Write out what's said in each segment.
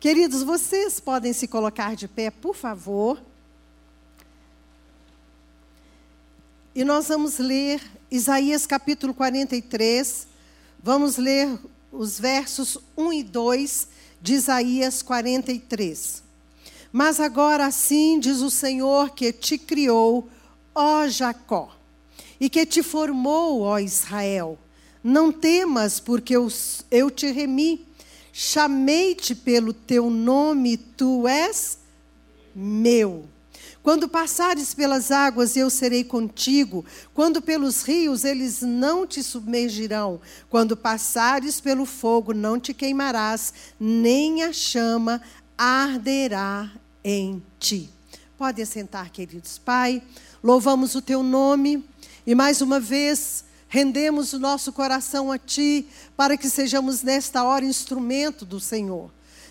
Queridos, vocês podem se colocar de pé, por favor. E nós vamos ler Isaías capítulo 43. Vamos ler os versos 1 e 2 de Isaías 43. Mas agora assim diz o Senhor que te criou, ó Jacó, e que te formou, ó Israel. Não temas, porque eu, eu te remi Chamei-te pelo teu nome, tu és meu. Quando passares pelas águas, eu serei contigo. Quando pelos rios, eles não te submergirão. Quando passares pelo fogo, não te queimarás, nem a chama arderá em ti. Pode assentar, queridos. Pai, louvamos o teu nome e mais uma vez rendemos o nosso coração a Ti, para que sejamos nesta hora instrumento do Senhor.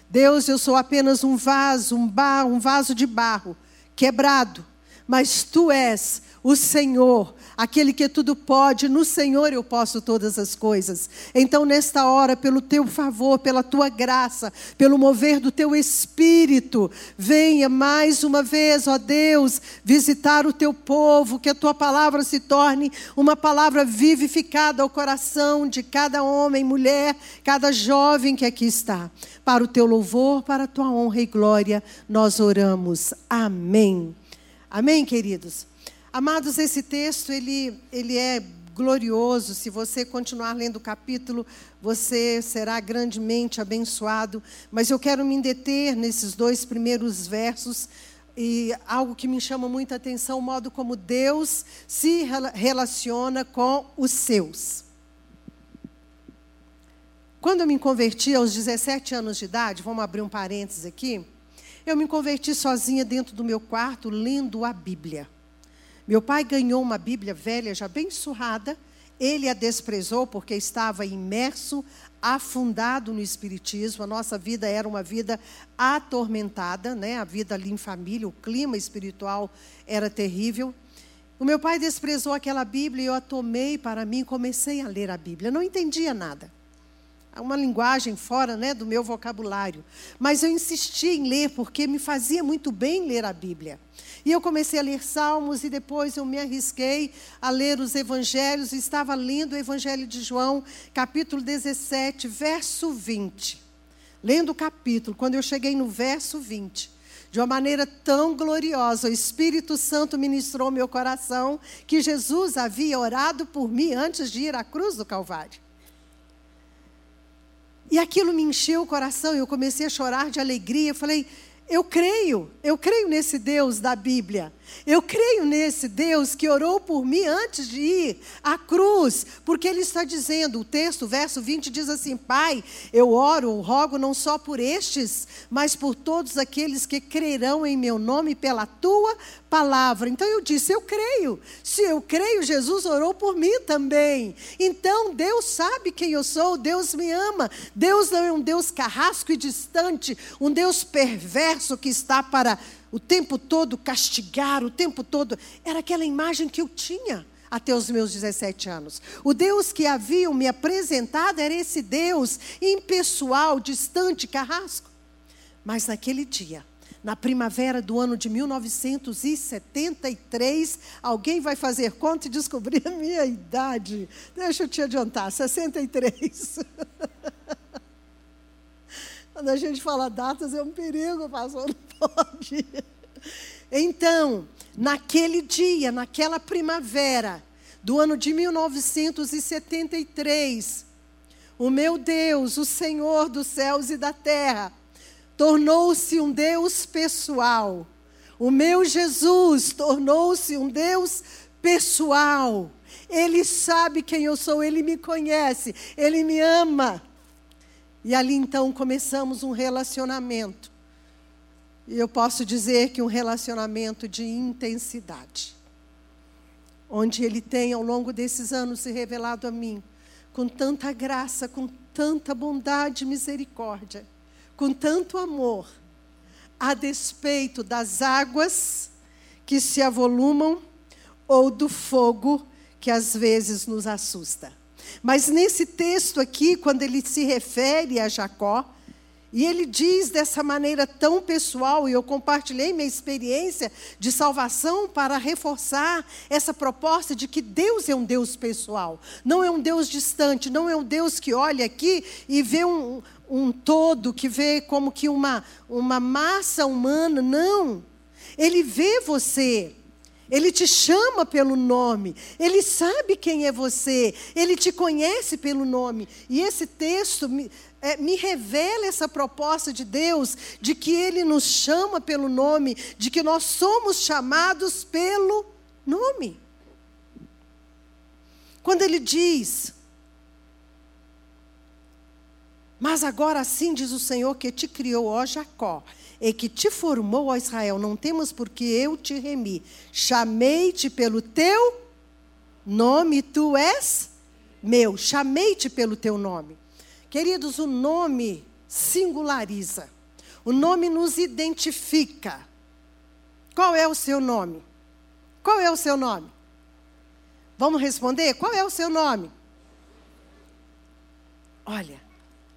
Deus, eu sou apenas um vaso, um, um vaso de barro, quebrado, mas Tu és o Senhor, aquele que tudo pode, no Senhor eu posso todas as coisas. Então, nesta hora, pelo teu favor, pela tua graça, pelo mover do teu espírito, venha mais uma vez, ó Deus, visitar o teu povo, que a tua palavra se torne uma palavra vivificada ao coração de cada homem, mulher, cada jovem que aqui está. Para o teu louvor, para a tua honra e glória, nós oramos. Amém. Amém, queridos. Amados, esse texto ele, ele é glorioso. Se você continuar lendo o capítulo, você será grandemente abençoado. Mas eu quero me deter nesses dois primeiros versos e algo que me chama muita atenção, o modo como Deus se relaciona com os seus. Quando eu me converti aos 17 anos de idade, vamos abrir um parênteses aqui, eu me converti sozinha dentro do meu quarto lendo a Bíblia. Meu pai ganhou uma Bíblia velha, já bem surrada. Ele a desprezou porque estava imerso, afundado no espiritismo. A nossa vida era uma vida atormentada, né? A vida ali em família, o clima espiritual era terrível. O meu pai desprezou aquela Bíblia e eu a tomei para mim comecei a ler a Bíblia. não entendia nada uma linguagem fora né, do meu vocabulário. Mas eu insisti em ler porque me fazia muito bem ler a Bíblia. E eu comecei a ler Salmos e depois eu me arrisquei a ler os Evangelhos. E estava lendo o Evangelho de João, capítulo 17, verso 20. Lendo o capítulo, quando eu cheguei no verso 20, de uma maneira tão gloriosa, o Espírito Santo ministrou meu coração que Jesus havia orado por mim antes de ir à cruz do Calvário. E aquilo me encheu o coração e eu comecei a chorar de alegria. Eu falei, eu creio, eu creio nesse Deus da Bíblia. Eu creio nesse Deus que orou por mim antes de ir à cruz, porque Ele está dizendo, o texto, o verso 20 diz assim: Pai, eu oro, rogo não só por estes, mas por todos aqueles que crerão em meu nome pela tua palavra. Então eu disse: Eu creio. Se eu creio, Jesus orou por mim também. Então Deus sabe quem eu sou, Deus me ama. Deus não é um Deus carrasco e distante, um Deus perverso que está para o tempo todo castigar, o tempo todo. Era aquela imagem que eu tinha até os meus 17 anos. O Deus que haviam me apresentado era esse Deus impessoal, distante, carrasco. Mas naquele dia, na primavera do ano de 1973, alguém vai fazer conta e descobrir a minha idade. Deixa eu te adiantar, 63. Quando a gente fala datas, é um perigo, pastor, não pode. Então, naquele dia, naquela primavera do ano de 1973, o meu Deus, o Senhor dos céus e da terra, tornou-se um Deus pessoal. O meu Jesus tornou-se um Deus pessoal. Ele sabe quem eu sou, ele me conhece, ele me ama. E ali então começamos um relacionamento. E eu posso dizer que um relacionamento de intensidade. Onde ele tem, ao longo desses anos, se revelado a mim com tanta graça, com tanta bondade e misericórdia, com tanto amor, a despeito das águas que se avolumam ou do fogo que às vezes nos assusta. Mas nesse texto aqui, quando ele se refere a Jacó, E ele diz dessa maneira tão pessoal, e eu compartilhei minha experiência de salvação para reforçar essa proposta de que Deus é um Deus pessoal, não é um Deus distante, não é um Deus que olha aqui e vê um, um todo, que vê como que uma, uma massa humana, não. Ele vê você, ele te chama pelo nome, ele sabe quem é você, ele te conhece pelo nome. E esse texto me, é, me revela essa proposta de Deus, de que ele nos chama pelo nome, de que nós somos chamados pelo nome. Quando ele diz, mas agora assim diz o Senhor que te criou, ó Jacó, e que te formou, ó Israel, não temos porque eu te remi. Chamei-te pelo teu nome, tu és meu. Chamei-te pelo teu nome. Queridos, o nome singulariza. O nome nos identifica. Qual é o seu nome? Qual é o seu nome? Vamos responder? Qual é o seu nome? Olha,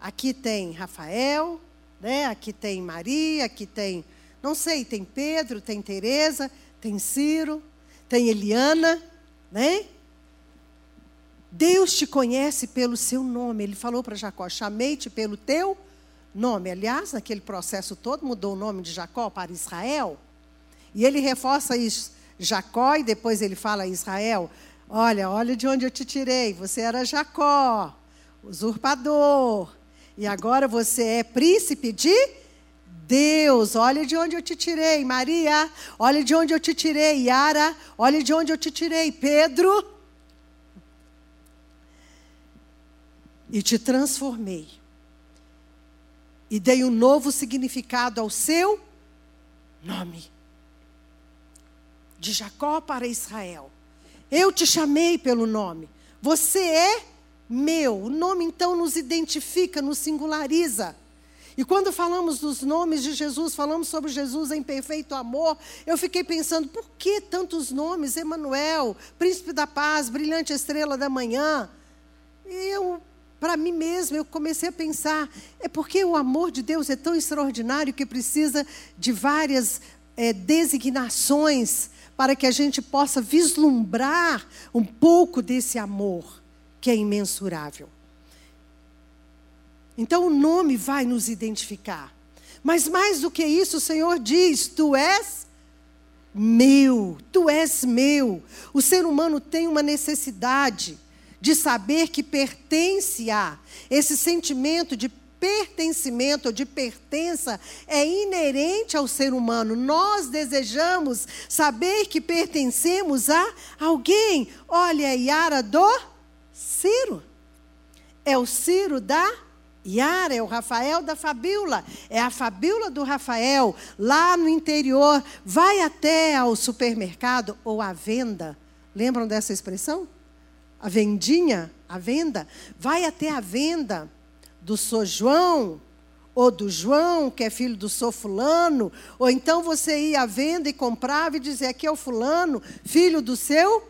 aqui tem Rafael, né? Aqui tem Maria, aqui tem, não sei, tem Pedro, tem Teresa, tem Ciro, tem Eliana, né? Deus te conhece pelo seu nome. Ele falou para Jacó: chamei-te pelo teu nome. Aliás, naquele processo todo, mudou o nome de Jacó para Israel. E ele reforça isso, Jacó, e depois ele fala a Israel: Olha, olha de onde eu te tirei. Você era Jacó, usurpador, e agora você é príncipe de Deus. Olha de onde eu te tirei, Maria. Olha de onde eu te tirei, Yara. Olha de onde eu te tirei, Pedro. E te transformei. E dei um novo significado ao seu nome. De Jacó para Israel. Eu te chamei pelo nome. Você é meu. O nome então nos identifica, nos singulariza. E quando falamos dos nomes de Jesus, falamos sobre Jesus em perfeito amor, eu fiquei pensando, por que tantos nomes? Emanuel, Príncipe da Paz, Brilhante Estrela da Manhã. E eu, para mim mesma, eu comecei a pensar, é porque o amor de Deus é tão extraordinário que precisa de várias é, designações para que a gente possa vislumbrar um pouco desse amor que é imensurável. Então o nome vai nos identificar. Mas mais do que isso, o Senhor diz: Tu és meu, tu és meu. O ser humano tem uma necessidade de saber que pertence a. Esse sentimento de pertencimento, de pertença, é inerente ao ser humano. Nós desejamos saber que pertencemos a alguém. Olha, Yara do Ciro. É o Ciro da Yara, é o Rafael da Fabíola. É a Fabíola do Rafael, lá no interior. Vai até ao supermercado ou à venda. Lembram dessa expressão? A vendinha, a venda. Vai até a venda do Sou João, ou do João, que é filho do Sou Fulano. Ou então você ia à venda e comprava e dizia: aqui é o Fulano, filho do seu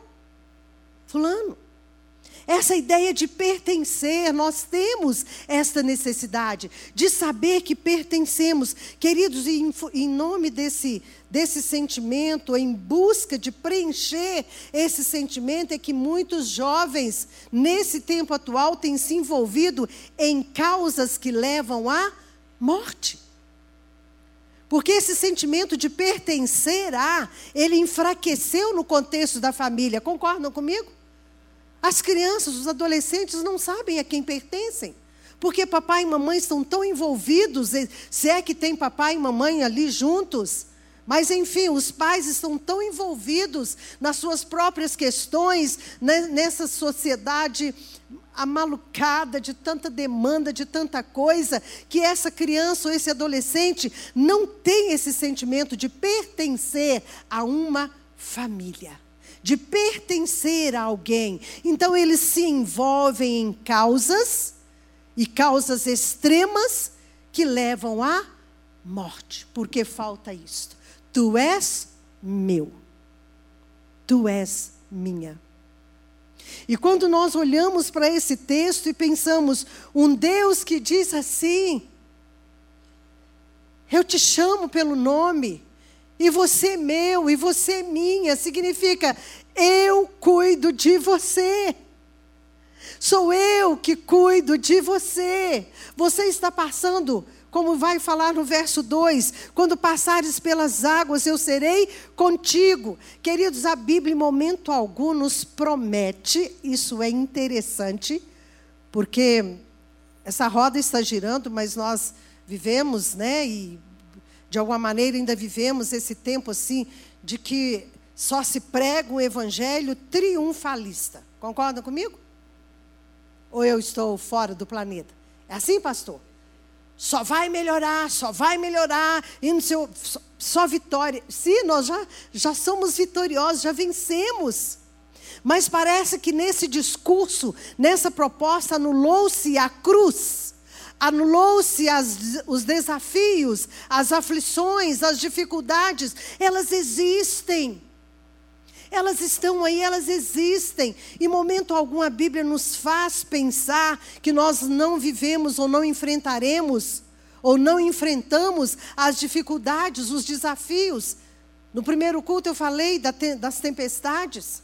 Fulano. Essa ideia de pertencer, nós temos esta necessidade de saber que pertencemos. Queridos, em, em nome desse, desse sentimento, em busca de preencher esse sentimento, é que muitos jovens, nesse tempo atual, têm se envolvido em causas que levam à morte. Porque esse sentimento de pertencer a, ele enfraqueceu no contexto da família. Concordam comigo? As crianças, os adolescentes não sabem a quem pertencem. Porque papai e mamãe estão tão envolvidos, se é que tem papai e mamãe ali juntos. Mas, enfim, os pais estão tão envolvidos nas suas próprias questões, né, nessa sociedade amalucada de tanta demanda, de tanta coisa, que essa criança ou esse adolescente não tem esse sentimento de pertencer a uma família de pertencer a alguém. Então eles se envolvem em causas e causas extremas que levam à morte, porque falta isto. Tu és meu. Tu és minha. E quando nós olhamos para esse texto e pensamos, um Deus que diz assim, Eu te chamo pelo nome. E você é meu, e você é minha. Significa, eu cuido de você. Sou eu que cuido de você. Você está passando, como vai falar no verso 2: quando passares pelas águas, eu serei contigo. Queridos, a Bíblia em momento algum nos promete, isso é interessante, porque essa roda está girando, mas nós vivemos, né, e de alguma maneira ainda vivemos esse tempo assim, de que só se prega um evangelho triunfalista. Concordam comigo? Ou eu estou fora do planeta? É assim, pastor? Só vai melhorar, só vai melhorar, e no seu, só, só vitória. Sim, nós já, já somos vitoriosos, já vencemos. Mas parece que nesse discurso, nessa proposta, anulou-se a cruz, anulou-se os desafios, as aflições, as dificuldades, elas existem. Elas estão aí, elas existem. Em momento algum a Bíblia nos faz pensar que nós não vivemos ou não enfrentaremos, ou não enfrentamos as dificuldades, os desafios. No primeiro culto eu falei das tempestades.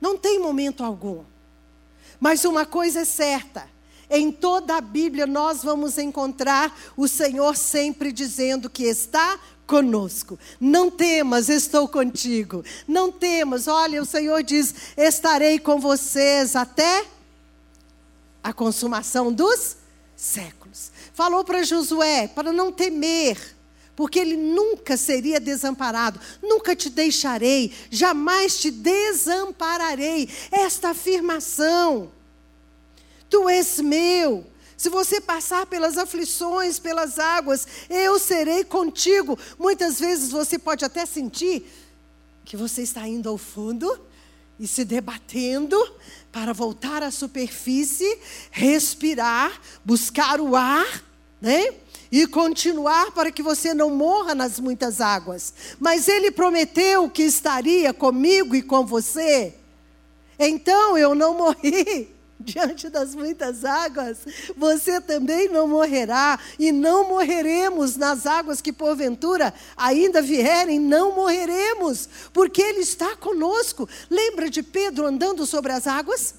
Não tem momento algum. Mas uma coisa é certa: em toda a Bíblia nós vamos encontrar o Senhor sempre dizendo que está conosco. Não temas, estou contigo. Não temas, olha, o Senhor diz: estarei com vocês até a consumação dos séculos. Falou para Josué para não temer, porque ele nunca seria desamparado. Nunca te deixarei, jamais te desampararei. Esta afirmação. Tu és meu. Se você passar pelas aflições, pelas águas, eu serei contigo. Muitas vezes você pode até sentir que você está indo ao fundo e se debatendo para voltar à superfície, respirar, buscar o ar, né? E continuar para que você não morra nas muitas águas. Mas ele prometeu que estaria comigo e com você. Então eu não morri diante das muitas águas, você também não morrerá, e não morreremos nas águas que porventura ainda vierem, não morreremos, porque Ele está conosco. Lembra de Pedro andando sobre as águas?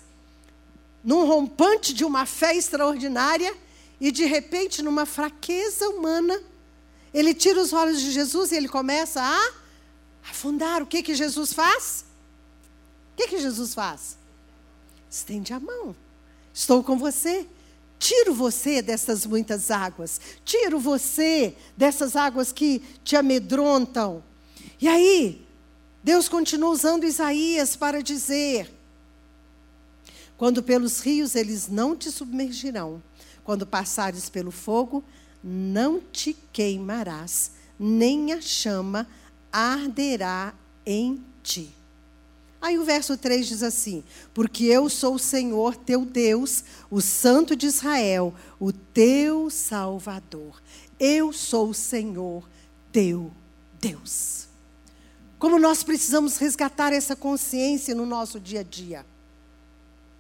Num rompante de uma fé extraordinária, e de repente, numa fraqueza humana, ele tira os olhos de Jesus e ele começa a afundar. O que, que Jesus faz? O que, que Jesus faz? Estende a mão. Estou com você. Tiro você dessas muitas águas. Tiro você dessas águas que te amedrontam. E aí, Deus continua usando Isaías para dizer: Quando pelos rios eles não te submergirão, quando passares pelo fogo, não te queimarás, nem a chama arderá em ti. Aí o verso 3 diz assim: Porque eu sou o Senhor teu Deus, o Santo de Israel, o teu Salvador. Eu sou o Senhor teu Deus. Como nós precisamos resgatar essa consciência no nosso dia a dia.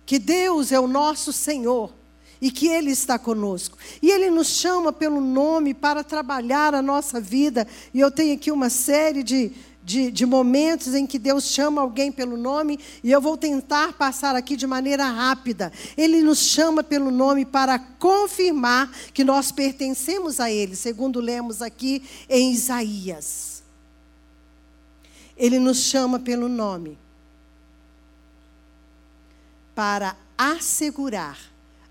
Que Deus é o nosso Senhor e que Ele está conosco. E Ele nos chama pelo nome para trabalhar a nossa vida. E eu tenho aqui uma série de, de, de, momentos em que Deus chama alguém pelo nome, e eu vou tentar passar aqui de maneira rápida. Ele nos chama pelo nome para confirmar que nós pertencemos a Ele, segundo lemos aqui em Isaías. Ele nos chama pelo nome para assegurar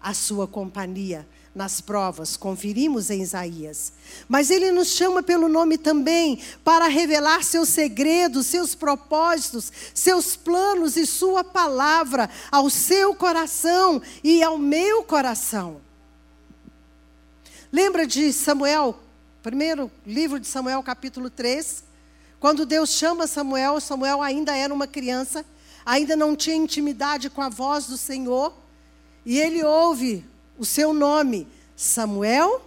a sua companhia nas provas, conferimos em Isaías. Mas ele nos chama pelo nome também para revelar seus segredos, seus propósitos, seus planos e sua palavra ao seu coração e ao meu coração. Lembra de Samuel, primeiro livro de Samuel, capítulo 3? Quando Deus chama Samuel, Samuel ainda era uma criança, ainda não tinha intimidade com a voz do Senhor, e ele ouve o seu nome, Samuel,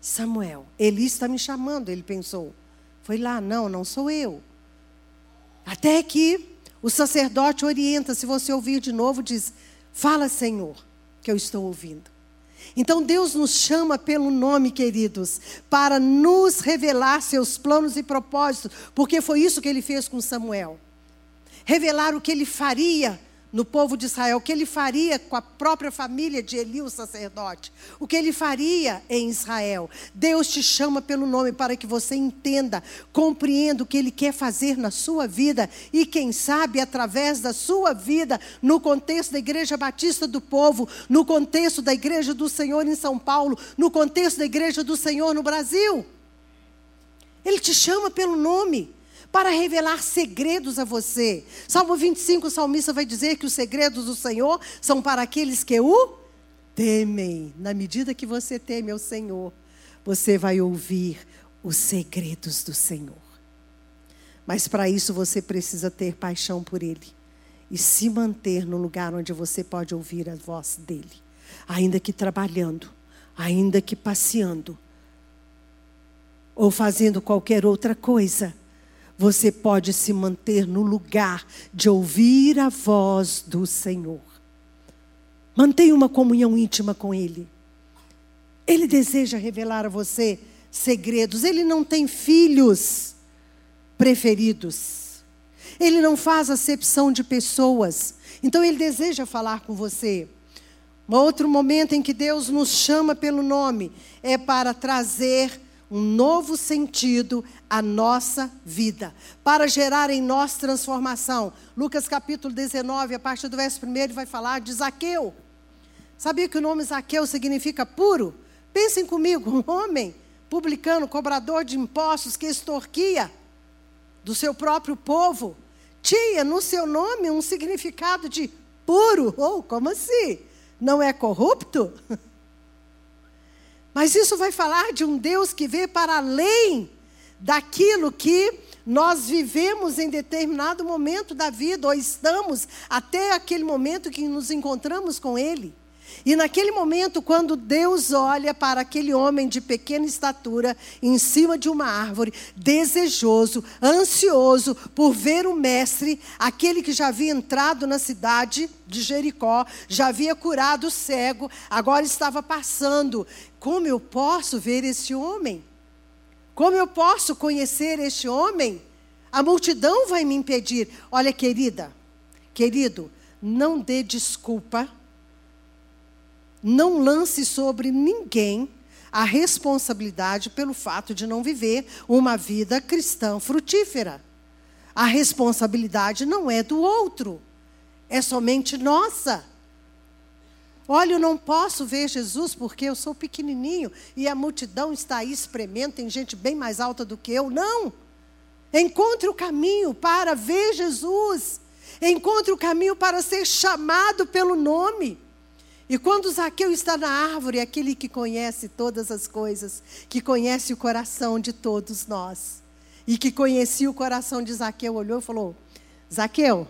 Samuel. Eli está me chamando, ele pensou. Foi lá, não, não sou eu. Até que o sacerdote orienta, se você ouvir de novo, diz: Fala, Senhor, que eu estou ouvindo. Então Deus nos chama pelo nome, queridos, para nos revelar seus planos e propósitos, porque foi isso que ele fez com Samuel. Revelar o que ele faria no povo de Israel, o que ele faria com a própria família de Eli, o sacerdote, o que ele faria em Israel. Deus te chama pelo nome para que você entenda, compreenda o que ele quer fazer na sua vida e, quem sabe, através da sua vida, no contexto da Igreja Batista do Povo, no contexto da Igreja do Senhor em São Paulo, no contexto da Igreja do Senhor no Brasil. Ele te chama pelo nome para revelar segredos a você. Salmo 25, o salmista vai dizer que os segredos do Senhor são para aqueles que o temem. Na medida que você teme ao Senhor, você vai ouvir os segredos do Senhor. Mas para isso você precisa ter paixão por Ele e se manter no lugar onde você pode ouvir a voz dele, ainda que trabalhando, ainda que passeando ou fazendo qualquer outra coisa você pode se manter no lugar de ouvir a voz do Senhor. Mantenha uma comunhão íntima com Ele. Ele deseja revelar a você segredos. Ele não tem filhos preferidos. Ele não faz acepção de pessoas. Então ele deseja falar com você. Um outro momento em que Deus nos chama pelo nome é para trazer um novo sentido à nossa vida, para gerar em nós transformação. Lucas capítulo 19, a partir do verso 1, ele vai falar de Zaqueu. Sabia que o nome Zaqueu significa puro? Pensem comigo, um homem publicano, cobrador de impostos que extorquia do seu próprio povo, tinha no seu nome um significado de puro. Ou oh, como assim? Não é corrupto? Mas isso vai falar de um Deus que vê para além daquilo que nós vivemos em determinado momento da vida, ou estamos até aquele momento que nos encontramos com Ele. E naquele momento, quando Deus olha para aquele homem de pequena estatura, em cima de uma árvore, desejoso, ansioso por ver o mestre, aquele que já havia entrado na cidade de Jericó, já havia curado o cego, agora estava passando. Como eu posso ver esse homem? Como eu posso conhecer este homem? A multidão vai me impedir. Olha, querida, querido, não dê desculpa não lance sobre ninguém a responsabilidade pelo fato de não viver uma vida cristã frutífera. A responsabilidade não é do outro, é somente nossa. Olha, eu não posso ver Jesus porque eu sou pequenininho e a multidão está aí espremendo, tem gente bem mais alta do que eu. Não! Encontre o caminho para ver Jesus. Encontre o caminho para ser chamado pelo nome. E quando Zaqueu está na árvore, aquele que conhece todas as coisas, que conhece o coração de todos nós, e que conhecia o coração de Zaqueu, olhou e falou: Zaqueu,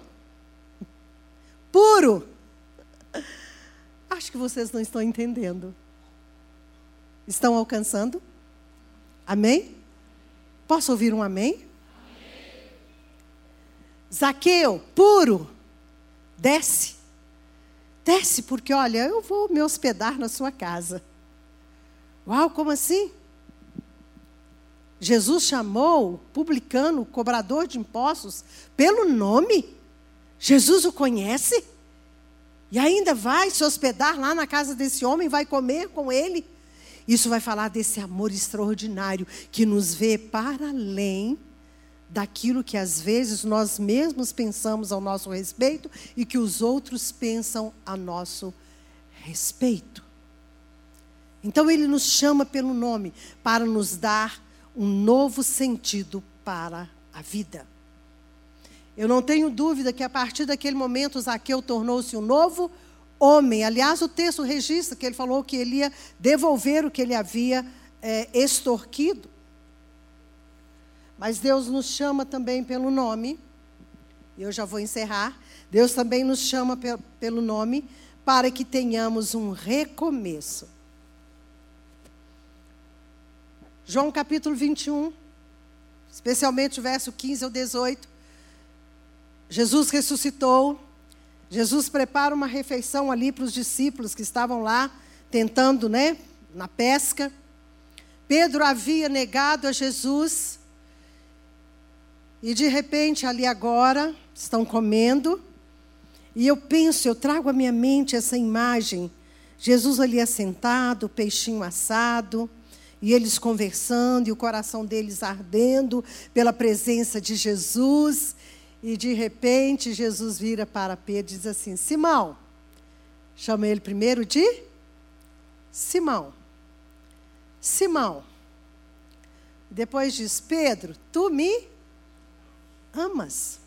puro. Acho que vocês não estão entendendo. Estão alcançando? Amém? Posso ouvir um amém? amém. Zaqueu, puro, desce. Desce, porque olha, eu vou me hospedar na sua casa. Uau, como assim? Jesus chamou o publicano, o cobrador de impostos, pelo nome. Jesus o conhece. E ainda vai se hospedar lá na casa desse homem, vai comer com ele. Isso vai falar desse amor extraordinário que nos vê para além daquilo que às vezes nós mesmos pensamos ao nosso respeito e que os outros pensam a nosso respeito. Então ele nos chama pelo nome para nos dar um novo sentido para a vida. Eu não tenho dúvida que a partir daquele momento Zaqueu tornou-se um novo homem. Aliás, o texto registra que ele falou que ele ia devolver o que ele havia é, extorquido. Mas Deus nos chama também pelo nome. E eu já vou encerrar. Deus também nos chama pe pelo nome para que tenhamos um recomeço. João capítulo 21, especialmente o verso 15 ao 18. Jesus ressuscitou. Jesus prepara uma refeição ali para os discípulos que estavam lá tentando, né, na pesca. Pedro havia negado a Jesus. E de repente, ali agora, estão comendo. E eu penso, eu trago à minha mente essa imagem. Jesus ali assentado, peixinho assado, e eles conversando, e o coração deles ardendo pela presença de Jesus. E de repente, Jesus vira para Pedro e diz assim: Simão, chama ele primeiro de Simão. Simão. Depois diz: Pedro, tu me amas.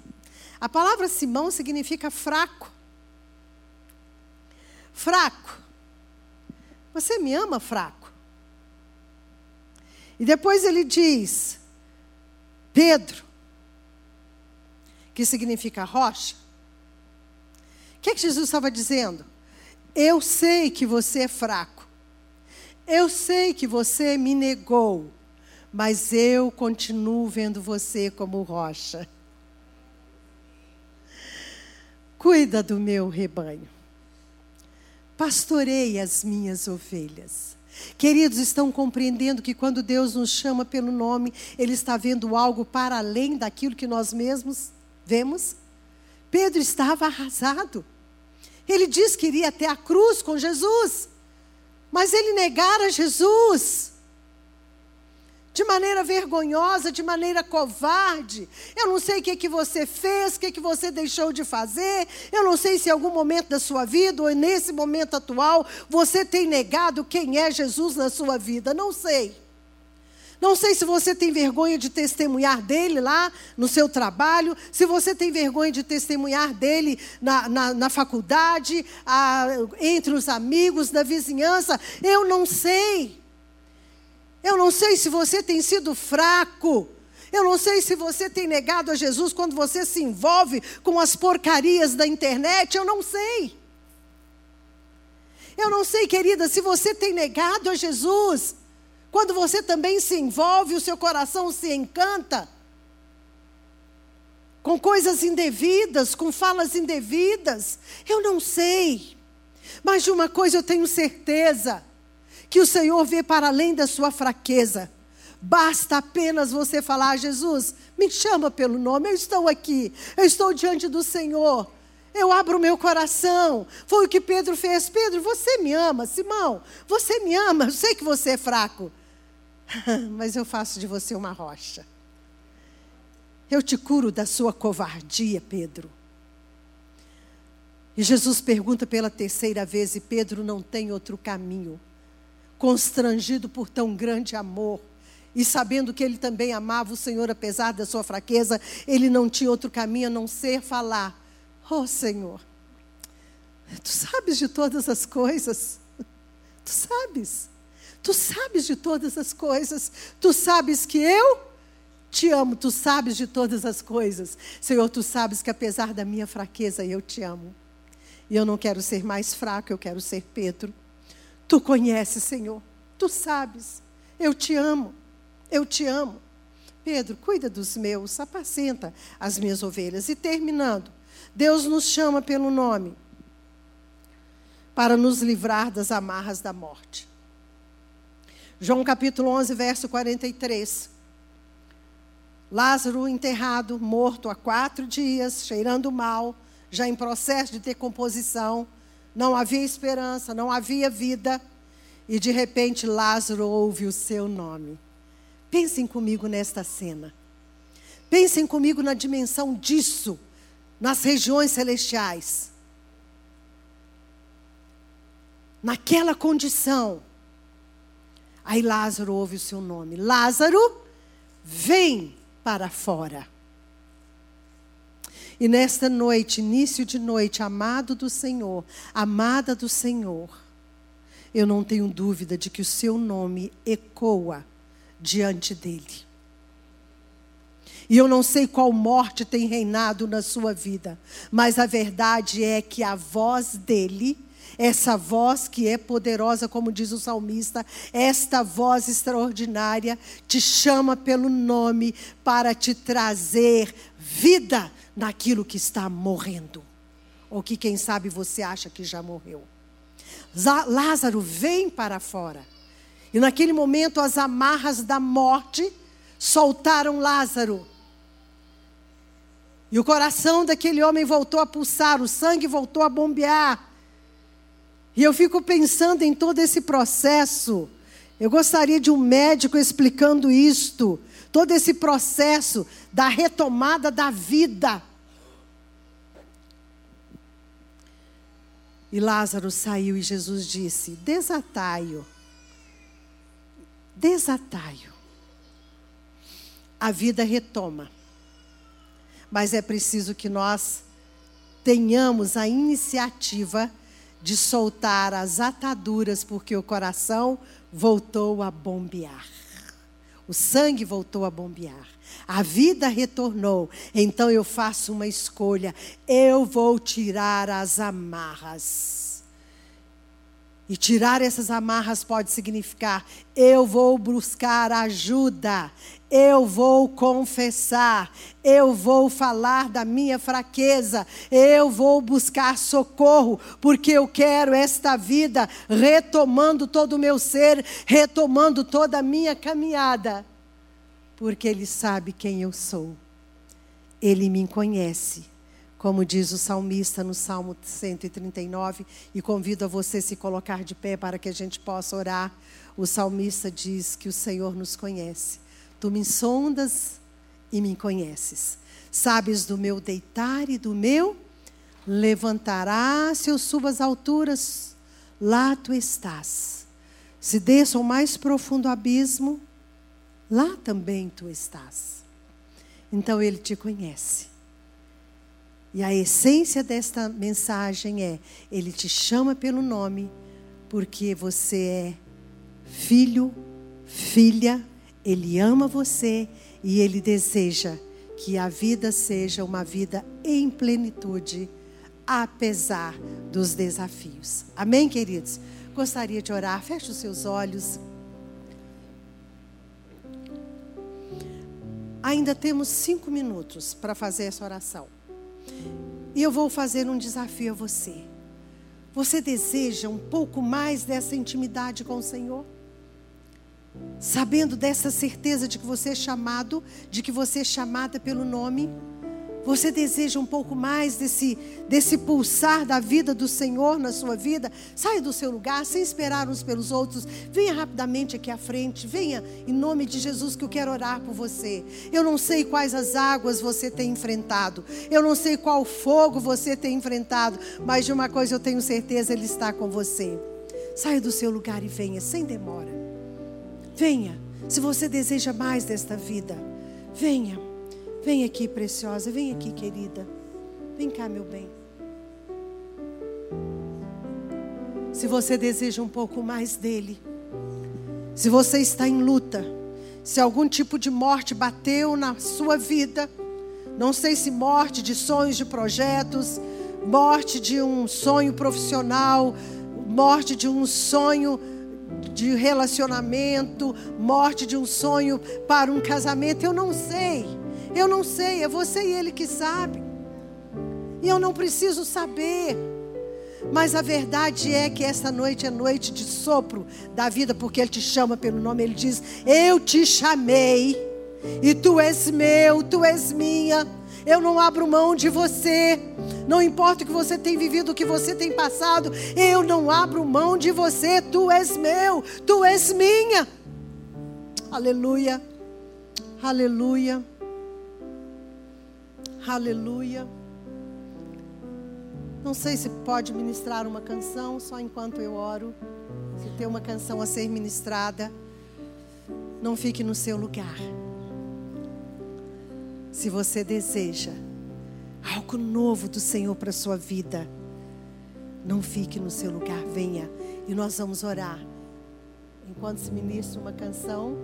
A palavra Simão significa fraco. Fraco. Você me ama, fraco? E depois ele diz: Pedro, que significa rocha. O que, é que Jesus estava dizendo? Eu sei que você é fraco. Eu sei que você me negou. Mas eu continuo vendo você como rocha. Cuida do meu rebanho. Pastorei as minhas ovelhas. Queridos, estão compreendendo que quando Deus nos chama pelo nome, Ele está vendo algo para além daquilo que nós mesmos vemos? Pedro estava arrasado. Ele disse que iria até a cruz com Jesus, mas ele negara Jesus de maneira vergonhosa, de maneira covarde. Eu não sei o que, que você fez, o que, que você deixou de fazer. Eu não sei se em algum momento da sua vida, ou nesse momento atual, você tem negado quem é Jesus na sua vida. Não sei. Não sei se você tem vergonha de testemunhar dele lá no seu trabalho, se você tem vergonha de testemunhar dele na, na, na faculdade, a, entre os amigos, na vizinhança. Eu não sei. Eu não sei se você tem sido fraco. Eu não sei se você tem negado a Jesus quando você se envolve com as porcarias da internet. Eu não sei. Eu não sei, querida, se você tem negado a Jesus quando você também se envolve, o seu coração se encanta com coisas indevidas, com falas indevidas. Eu não sei. Mas de uma coisa eu tenho certeza que o Senhor vê para além da sua fraqueza. Basta apenas você falar: Jesus, me chama pelo nome, eu estou aqui, eu estou diante do Senhor. Eu abro o meu coração. Foi o que Pedro fez. Pedro, você me ama, Simão, você me ama, eu sei que você é fraco, mas eu faço de você uma rocha. Eu te curo da sua covardia, Pedro. E Jesus pergunta pela terceira vez, e Pedro não tem outro caminho constrangido por tão grande amor, e sabendo que ele também amava o Senhor, apesar da sua fraqueza, ele não tinha outro caminho a não ser falar: Oh Senhor, tu sabes de todas as coisas, tu sabes, tu sabes de todas as coisas, tu sabes que eu te amo, tu sabes de todas as coisas. Senhor, tu sabes que apesar da minha fraqueza, eu te amo. E eu não quero ser mais fraco, eu quero ser Pedro. Tu conheces, Senhor. Tu sabes. Eu te amo. Eu te amo. Pedro, cuida dos meus, apacenta as minhas ovelhas. E terminando, Deus nos chama pelo nome para nos livrar das amarras da morte. João capítulo 11, verso 43. Lázaro enterrado, morto há quatro dias, cheirando mal, já em processo de decomposição não havia esperança, não havia vida. E de repente Lázaro ouve o seu nome. Pensem comigo nesta cena. Pensem comigo na dimensão disso, nas regiões celestiais. Naquela condição. Aí Lázaro ouve o seu nome: Lázaro, vem para fora. E nesta noite, início de noite, amado do Senhor, amada do Senhor, eu não tenho dúvida de que o seu nome ecoa diante dele. E eu não sei qual morte tem reinado na sua vida, mas a verdade é que a voz dele, essa voz que é poderosa, como diz o salmista, esta voz extraordinária te chama pelo nome para te trazer vida naquilo que está morrendo, ou que quem sabe você acha que já morreu. Lázaro, vem para fora. E naquele momento as amarras da morte soltaram Lázaro. E o coração daquele homem voltou a pulsar, o sangue voltou a bombear. E eu fico pensando em todo esse processo. Eu gostaria de um médico explicando isto, todo esse processo da retomada da vida. E Lázaro saiu e Jesus disse: Desatai-o. Desatai-o. A vida retoma. Mas é preciso que nós tenhamos a iniciativa de soltar as ataduras, porque o coração voltou a bombear. O sangue voltou a bombear. A vida retornou. Então eu faço uma escolha. Eu vou tirar as amarras. E tirar essas amarras pode significar: eu vou buscar ajuda, eu vou confessar, eu vou falar da minha fraqueza, eu vou buscar socorro, porque eu quero esta vida retomando todo o meu ser, retomando toda a minha caminhada, porque Ele sabe quem eu sou, Ele me conhece como diz o salmista no Salmo 139, e convido a você se colocar de pé para que a gente possa orar. O salmista diz que o Senhor nos conhece. Tu me sondas e me conheces. Sabes do meu deitar e do meu levantará, se eu subo às alturas, lá tu estás. Se desço ao mais profundo abismo, lá também tu estás. Então ele te conhece. E a essência desta mensagem é: Ele te chama pelo nome, porque você é filho, filha, Ele ama você e Ele deseja que a vida seja uma vida em plenitude, apesar dos desafios. Amém, queridos? Gostaria de orar, feche os seus olhos. Ainda temos cinco minutos para fazer essa oração. E eu vou fazer um desafio a você. Você deseja um pouco mais dessa intimidade com o Senhor? Sabendo dessa certeza de que você é chamado, de que você é chamada pelo nome? Você deseja um pouco mais desse, desse pulsar da vida do Senhor na sua vida? Saia do seu lugar, sem esperar uns pelos outros. Venha rapidamente aqui à frente. Venha em nome de Jesus que eu quero orar por você. Eu não sei quais as águas você tem enfrentado. Eu não sei qual fogo você tem enfrentado. Mas de uma coisa eu tenho certeza, Ele está com você. Saia do seu lugar e venha, sem demora. Venha. Se você deseja mais desta vida, venha. Vem aqui, preciosa. Vem aqui, querida. Vem cá, meu bem. Se você deseja um pouco mais dele, se você está em luta, se algum tipo de morte bateu na sua vida, não sei se morte de sonhos, de projetos, morte de um sonho profissional, morte de um sonho de relacionamento, morte de um sonho para um casamento, eu não sei. Eu não sei, é você e ele que sabe. E eu não preciso saber. Mas a verdade é que esta noite é noite de sopro da vida, porque Ele te chama pelo nome, Ele diz: Eu te chamei, e tu és meu, tu és minha. Eu não abro mão de você. Não importa o que você tem vivido, o que você tem passado, eu não abro mão de você. Tu és meu, tu és minha. Aleluia. Aleluia. Aleluia. Não sei se pode ministrar uma canção só enquanto eu oro. Se tem uma canção a ser ministrada, não fique no seu lugar. Se você deseja algo novo do Senhor para a sua vida, não fique no seu lugar, venha e nós vamos orar. Enquanto se ministra uma canção,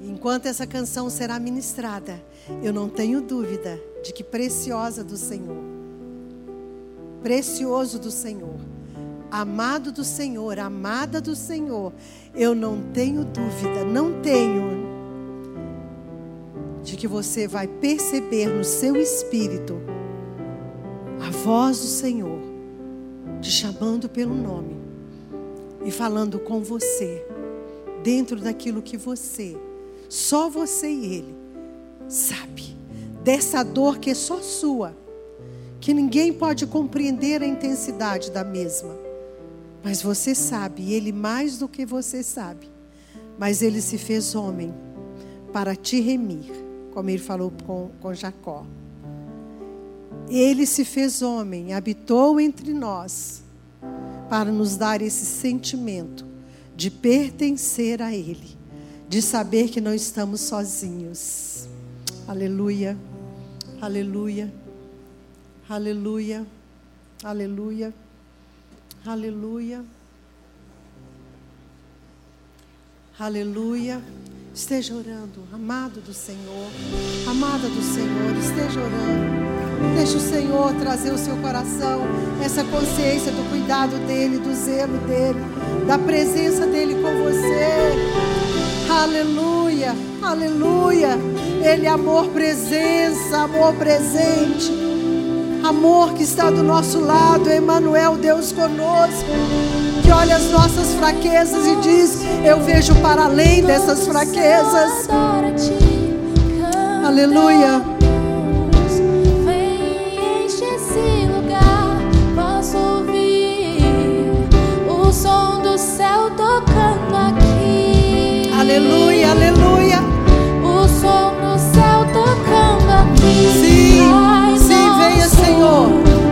enquanto essa canção será ministrada, eu não tenho dúvida de que preciosa do Senhor, precioso do Senhor, amado do Senhor, amada do Senhor, eu não tenho dúvida, não tenho, de que você vai perceber no seu espírito a voz do Senhor te chamando pelo nome e falando com você, dentro daquilo que você, só você e Ele, sabe, dessa dor que é só sua, que ninguém pode compreender a intensidade da mesma, mas você sabe, e Ele mais do que você sabe, mas Ele se fez homem para te remir, como Ele falou com, com Jacó. Ele se fez homem, habitou entre nós para nos dar esse sentimento de pertencer a Ele, de saber que não estamos sozinhos. Aleluia, aleluia, aleluia, aleluia, aleluia, aleluia. Esteja orando, amado do Senhor, amada do Senhor, esteja orando. Deixe o Senhor trazer o seu coração, essa consciência do cuidado dEle, do zelo dEle, da presença dEle com você. Aleluia, aleluia. Ele é amor presença, amor presente. Amor que está do nosso lado, Emmanuel, Deus conosco, que olha as nossas fraquezas e diz: Eu vejo para além dessas fraquezas. Aleluia. Aleluia. O som do céu tocando aqui. Sim, sim, venha, Senhor.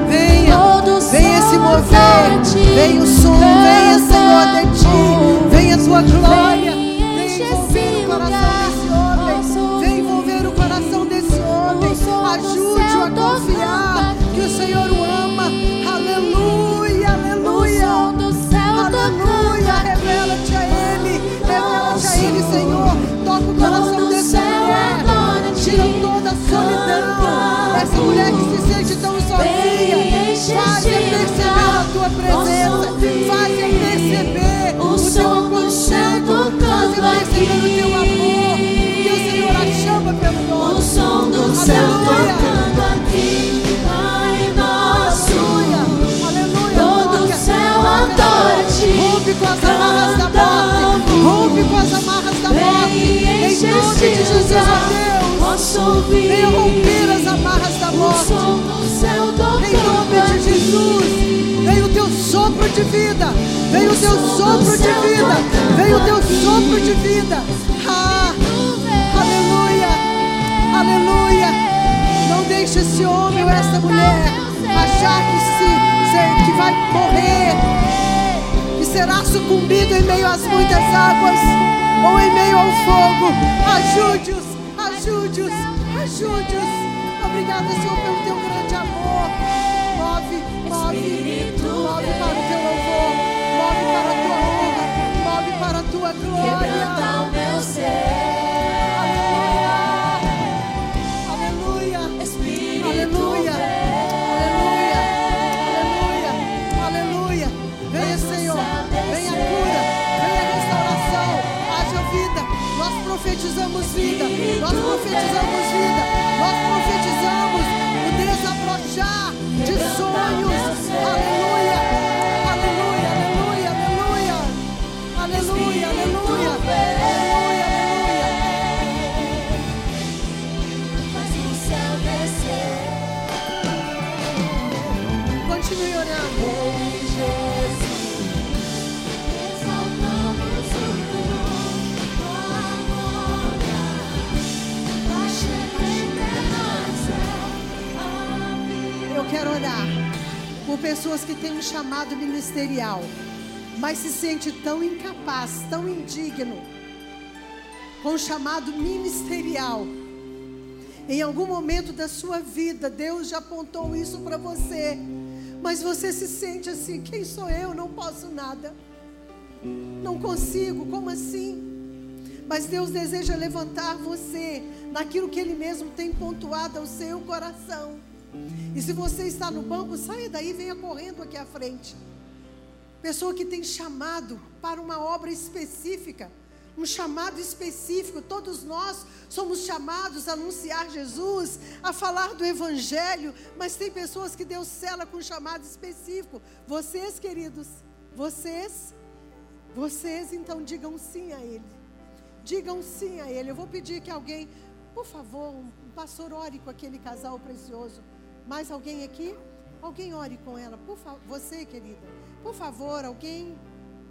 Venha, venha se mover. Venha o som, venha, Senhor, de ti. Venha a tua glória. Venha envolver o coração desse homem. Venha envolver o coração desse homem. Ajude-o a confiar mulher que se sente tão sozinha. Faça perceber a tua presença. Faça perceber o teu aconchego. Faça perceber o teu amor. Que o Senhor a chama pelo nome. O som do céu tocando aqui. Pai nosso. Aleluia. Todo Toca, céu adora-te. Rompe com as amarras da morte. Rompe com as amarras da morte. Em nome de Jesus, ó Deus. Posso ouvir Venha romper as amarras da o morte. som do céu Em nome de. Jesus. Vem o teu sopro de vida. Vem o teu sopro de vida. Vem o teu sopro de vida. Ah, aleluia. Aleluia. Não deixe esse homem ou essa mulher achar que, se- que vai morrer. Que será sucumbido em meio às muitas águas. Ou em meio ao fogo. Ajude-os. Ajude-os. Ajude-os. Obrigada, Senhor, pelo teu grande amor. Move, move, move para o teu louvor. Move para a tua honra. Move para a tua Quebranta glória. o meu ser. There's pessoas que têm um chamado ministerial, mas se sente tão incapaz, tão indigno, com o chamado ministerial. Em algum momento da sua vida, Deus já apontou isso para você, mas você se sente assim: quem sou eu? Não posso nada, não consigo, como assim? Mas Deus deseja levantar você naquilo que Ele mesmo tem pontuado ao seu coração. E se você está no banco, saia daí e venha correndo aqui à frente. Pessoa que tem chamado para uma obra específica, um chamado específico. Todos nós somos chamados a anunciar Jesus, a falar do Evangelho, mas tem pessoas que Deus cela com um chamado específico. Vocês, queridos, vocês, vocês então digam sim a Ele. Digam sim a Ele. Eu vou pedir que alguém, por favor, um pastor ore com aquele casal precioso. Mais alguém aqui? Alguém ore com ela, por favor. Você, querida, por favor, alguém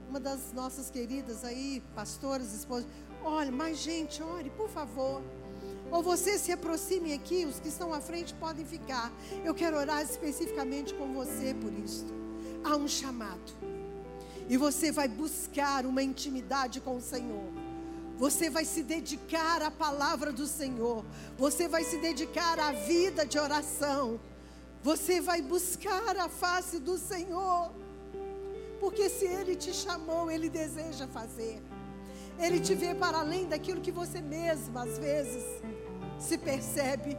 uma das nossas queridas aí, pastoras, esposas, olha, mais gente, ore, por favor. Ou você se aproxime aqui, os que estão à frente podem ficar. Eu quero orar especificamente com você por isso. Há um chamado. E você vai buscar uma intimidade com o Senhor. Você vai se dedicar à palavra do Senhor. Você vai se dedicar à vida de oração. Você vai buscar a face do Senhor. Porque se Ele te chamou, Ele deseja fazer. Ele te vê para além daquilo que você mesma, às vezes, se percebe.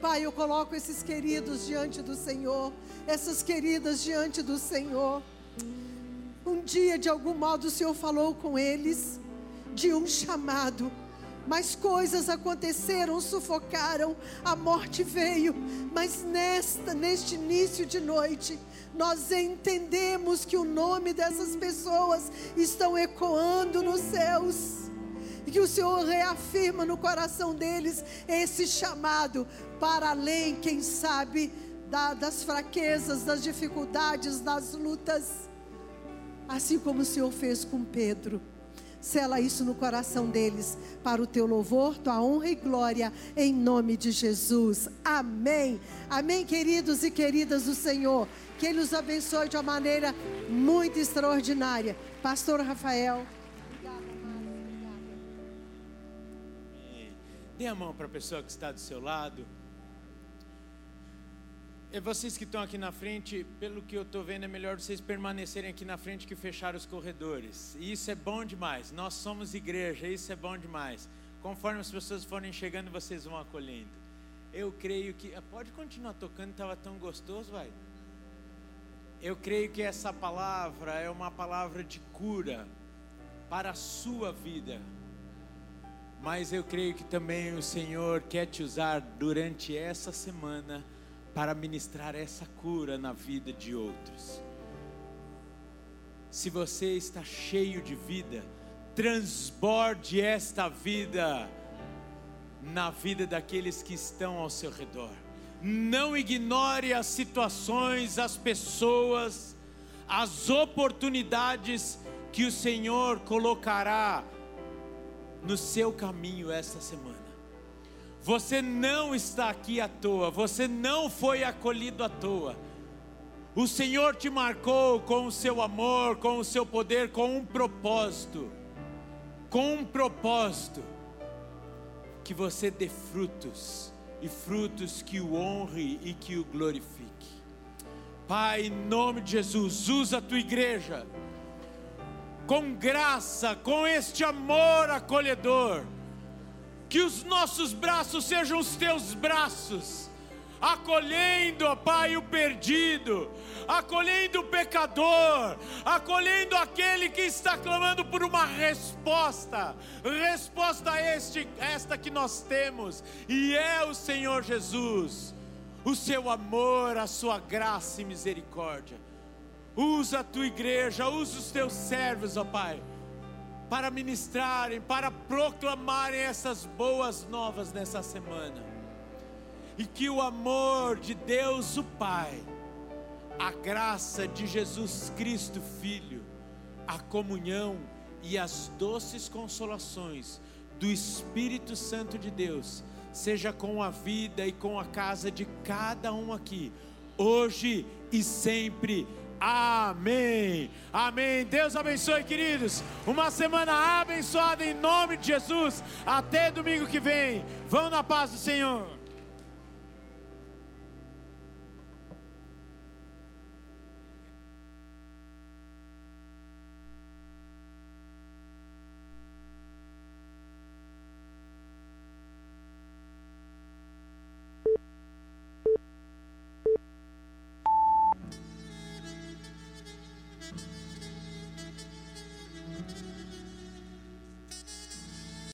Pai, eu coloco esses queridos diante do Senhor, essas queridas diante do Senhor. Um dia, de algum modo, o Senhor falou com eles de um chamado mas coisas aconteceram, sufocaram, a morte veio, mas nesta, neste início de noite, nós entendemos que o nome dessas pessoas estão ecoando nos céus. E que o Senhor reafirma no coração deles esse chamado para além, quem sabe, da, das fraquezas, das dificuldades, das lutas. Assim como o Senhor fez com Pedro. Sela isso no coração deles, para o teu louvor, tua honra e glória, em nome de Jesus. Amém. Amém, queridos e queridas do Senhor. Que Ele os abençoe de uma maneira muito extraordinária. Pastor Rafael. Obrigada, Obrigada. Dê a mão para a pessoa que está do seu lado. E vocês que estão aqui na frente, pelo que eu estou vendo, é melhor vocês permanecerem aqui na frente que fechar os corredores. E isso é bom demais. Nós somos igreja, isso é bom demais. Conforme as pessoas forem chegando, vocês vão acolhendo. Eu creio que. Ah, pode continuar tocando, estava tão gostoso, vai. Eu creio que essa palavra é uma palavra de cura para a sua vida. Mas eu creio que também o Senhor quer te usar durante essa semana para ministrar essa cura na vida de outros. Se você está cheio de vida, transborde esta vida na vida daqueles que estão ao seu redor. Não ignore as situações, as pessoas, as oportunidades que o Senhor colocará no seu caminho esta semana. Você não está aqui à toa, você não foi acolhido à toa. O Senhor te marcou com o seu amor, com o seu poder, com um propósito. Com um propósito. Que você dê frutos, e frutos que o honre e que o glorifique. Pai, em nome de Jesus, usa a tua igreja com graça, com este amor acolhedor que os nossos braços sejam os teus braços, acolhendo, ó Pai, o perdido, acolhendo o pecador, acolhendo aquele que está clamando por uma resposta, resposta este, esta que nós temos, e é o Senhor Jesus, o seu amor, a sua graça e misericórdia. Usa a tua igreja, usa os teus servos, ó Pai para ministrarem, para proclamarem essas boas novas nessa semana. E que o amor de Deus, o Pai, a graça de Jesus Cristo, Filho, a comunhão e as doces consolações do Espírito Santo de Deus, seja com a vida e com a casa de cada um aqui, hoje e sempre Amém. Amém. Deus abençoe, queridos. Uma semana abençoada em nome de Jesus. Até domingo que vem. Vão na paz do Senhor.